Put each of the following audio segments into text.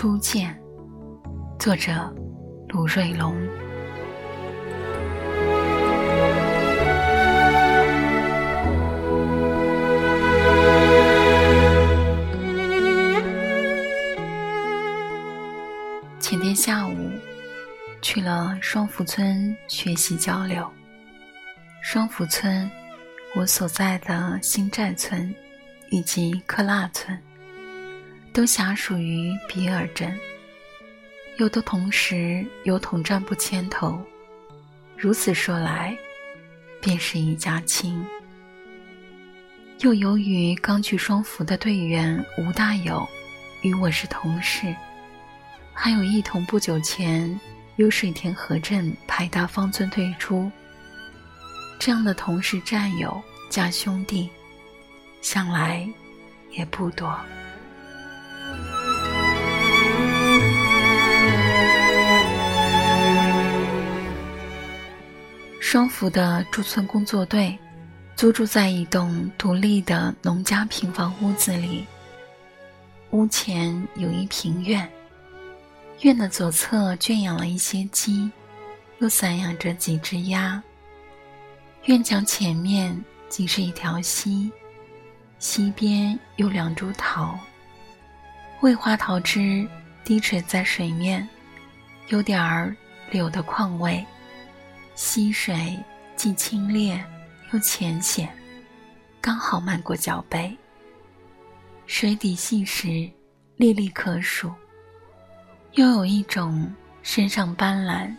初见，作者卢瑞龙。前天下午去了双福村学习交流。双福村，我所在的新寨村以及克腊村。都辖属于比尔镇，又都同时由统战部牵头。如此说来，便是一家亲。又由于刚去双福的队员吴大友与我是同事，还有一同不久前由水田河镇排大方村退出，这样的同事战友加兄弟，向来也不多。双福的驻村工作队租住在一栋独立的农家平房屋子里。屋前有一平院，院的左侧圈养了一些鸡，又散养着几只鸭。院墙前面即是一条溪，溪边有两株桃，桂花桃枝低垂在水面，有点儿柳的况味。溪水既清冽又浅显，刚好漫过脚背。水底细石，粒粒可数。又有一种身上斑斓、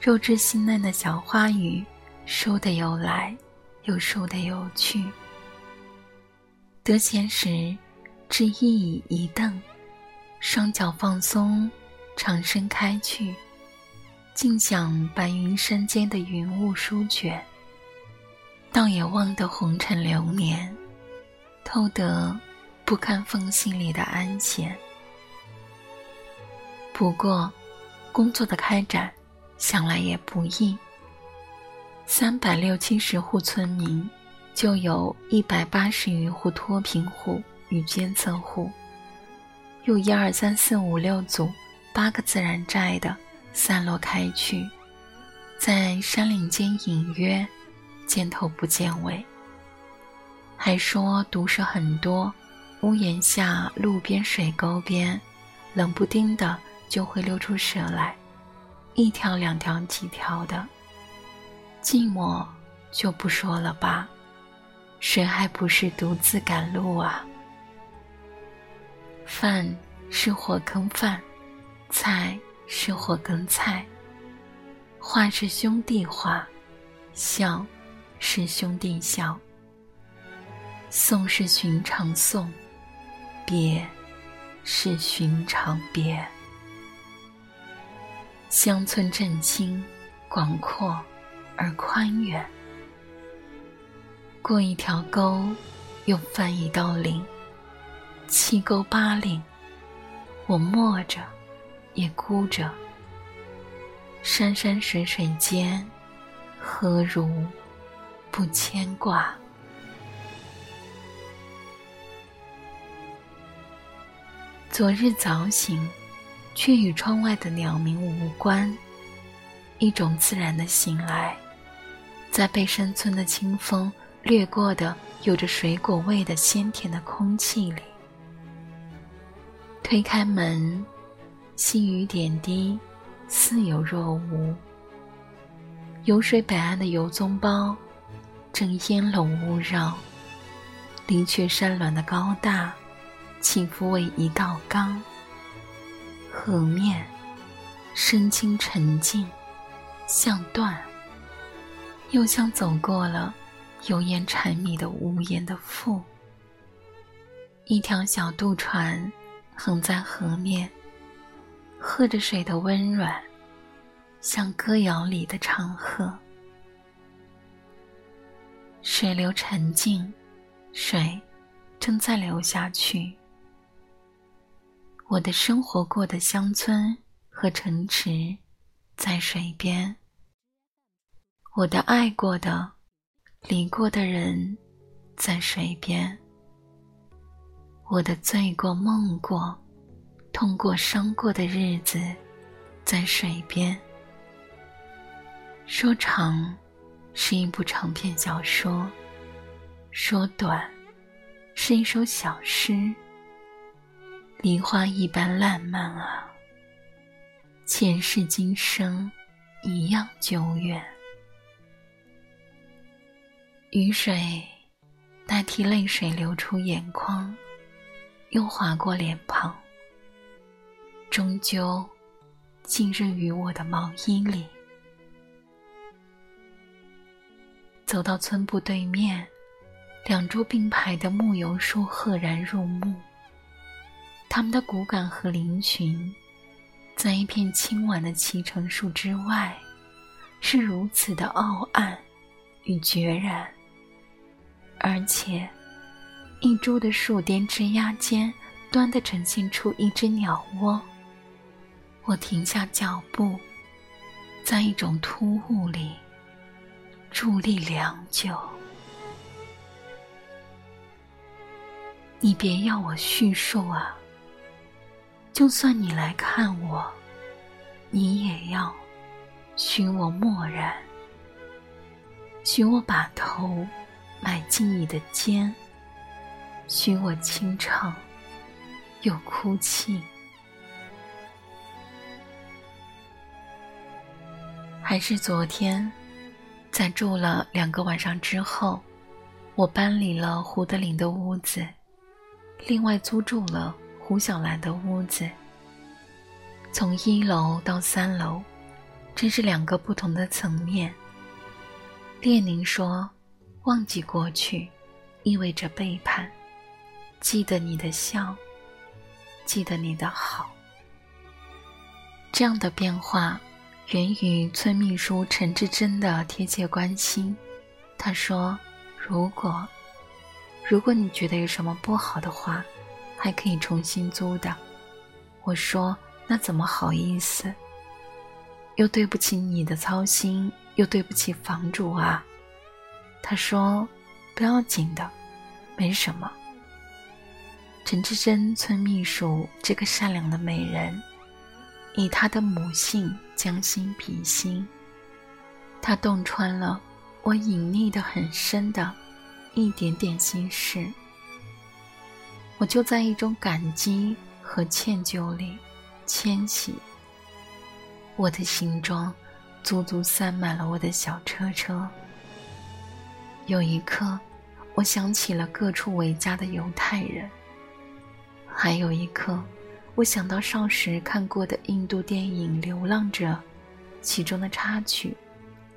肉质细嫩的小花鱼，倏地游来，又倏地游去。得闲时，置一椅一凳，双脚放松，长身开去。静享白云山间的云雾舒卷，倒也忘得红尘流年，偷得不堪风信里的安闲。不过，工作的开展，想来也不易。三百六七十户村民，就有一百八十余户脱贫户与监测户，有一二三四五六组八个自然寨的。散落开去，在山岭间隐约，见头不见尾。还说毒蛇很多，屋檐下、路边、水沟边，冷不丁的就会溜出蛇来，一条、两条、几条的。寂寞就不说了吧，谁还不是独自赶路啊？饭是火坑饭，菜。是火耕菜，话是兄弟话，笑是兄弟笑，送是寻常送，别是寻常别。乡村振兴，广阔而宽远。过一条沟，又翻一道岭，七沟八岭，我默着。也哭着，山山水水间，何如不牵挂？昨日早醒，却与窗外的鸟鸣无关。一种自然的醒来，在背山村的清风掠过的有着水果味的鲜甜的空气里，推开门。细雨点滴，似有若无。游水北岸的游踪包，正烟笼雾绕。林雀山峦的高大，起伏为一道冈。河面深清沉静，像断，又像走过了油烟柴米的无言的腹。一条小渡船横在河面。喝着水的温软，像歌谣里的长河。水流沉静，水正在流下去。我的生活过的乡村和城池，在水边。我的爱过的、离过的人，在水边。我的醉过梦过。痛过伤过的日子，在水边。说长，是一部长篇小说；说短，是一首小诗。梨花一般烂漫啊，前世今生一样久远。雨水代替泪水流出眼眶，又划过脸庞，终究浸润于我的毛衣里。走到村部对面，两株并排的木油树赫然入目。它们的骨感和林群，在一片青婉的脐橙树之外，是如此的傲岸与决然。而且，一株的树巅枝桠间，端的呈现出一只鸟窝。我停下脚步，在一种突兀里。伫立良久，你别要我叙述啊！就算你来看我，你也要许我默然，许我把头埋进你的肩，许我清唱又哭泣，还是昨天。在住了两个晚上之后，我搬离了胡德林的屋子，另外租住了胡小兰的屋子。从一楼到三楼，这是两个不同的层面。列宁说：“忘记过去，意味着背叛；记得你的笑，记得你的好。”这样的变化。源于村秘书陈志珍的贴切关心。他说：“如果，如果你觉得有什么不好的话，还可以重新租的。”我说：“那怎么好意思？又对不起你的操心，又对不起房主啊。”他说：“不要紧的，没什么。”陈志珍村秘书这个善良的美人。以他的母性将心比心，他洞穿了我隐匿的很深的一点点心事。我就在一种感激和歉疚里迁徙。我的行装足足塞满了我的小车车。有一刻，我想起了各处为家的犹太人。还有一刻。我想到少时看过的印度电影《流浪者》，其中的插曲《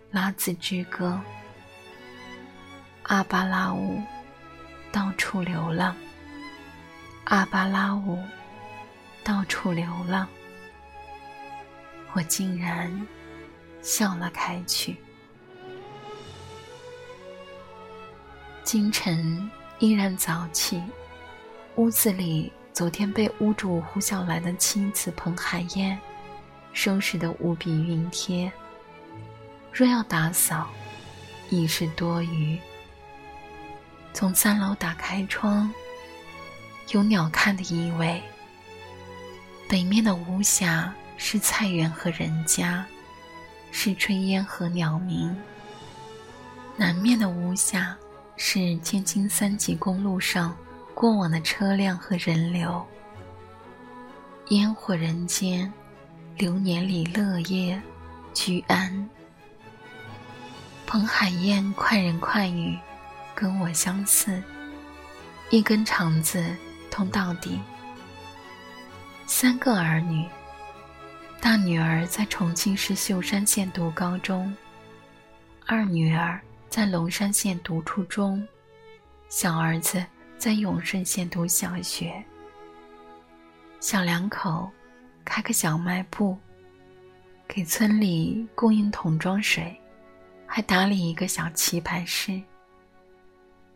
拉兹之歌》。阿巴拉乌，到处流浪。阿巴拉乌，到处流浪。我竟然笑了开去。清晨依然早起，屋子里。昨天被屋主胡小兰的妻子彭海燕收拾得无比熨帖。若要打扫，已是多余。从三楼打开窗，有鸟瞰的意味。北面的屋下是菜园和人家，是炊烟和鸟鸣。南面的屋下是天津三级公路上。过往的车辆和人流，烟火人间，流年里乐业居安。彭海燕快人快语，跟我相似，一根肠子通到底。三个儿女，大女儿在重庆市秀山县读高中，二女儿在龙山县读初中，小儿子。在永顺县读小学，小两口开个小卖部，给村里供应桶装水，还打理一个小棋牌室。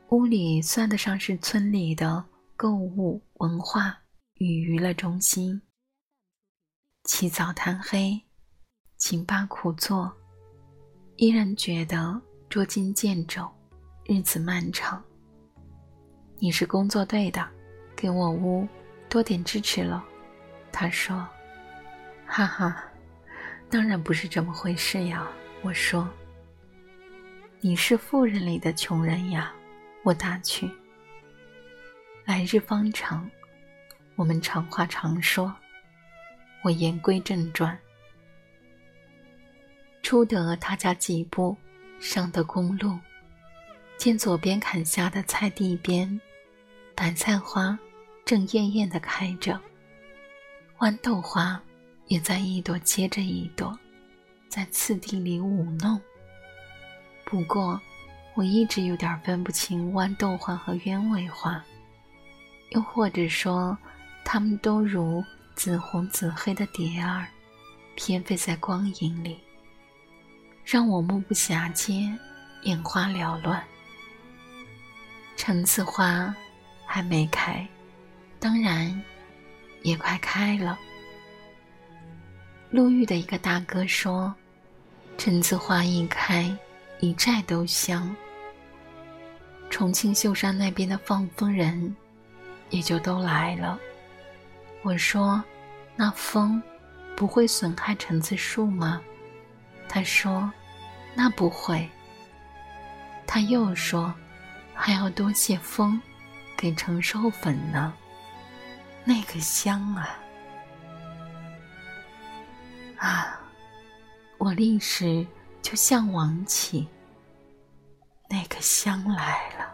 屋里算得上是村里的购物、文化与娱乐中心。起早贪黑，勤罢苦做，依然觉得捉襟见肘，日子漫长。你是工作队的，给我屋多点支持了。他说：“哈哈，当然不是这么回事呀。”我说：“你是富人里的穷人呀。”我打趣：“来日方长，我们长话长说。”我言归正传。出得他家几步，上得公路，见左边砍下的菜地边，白菜花正艳艳的开着，豌豆花也在一朵接着一朵，在次第里舞弄。不过，我一直有点分不清豌豆花和鸢尾花，又或者说，它们都如紫红紫黑的蝶儿，翩飞在光影里。让我目不暇接，眼花缭乱。橙子花还没开，当然也快开了。路遇的一个大哥说：“橙子花一开，一寨都香。”重庆秀山那边的放风人也就都来了。我说：“那风不会损害橙子树吗？”他说。那不会。他又说，还要多谢风，给成寿粉呢。那个香啊！啊，我立时就向往起，那个香来了。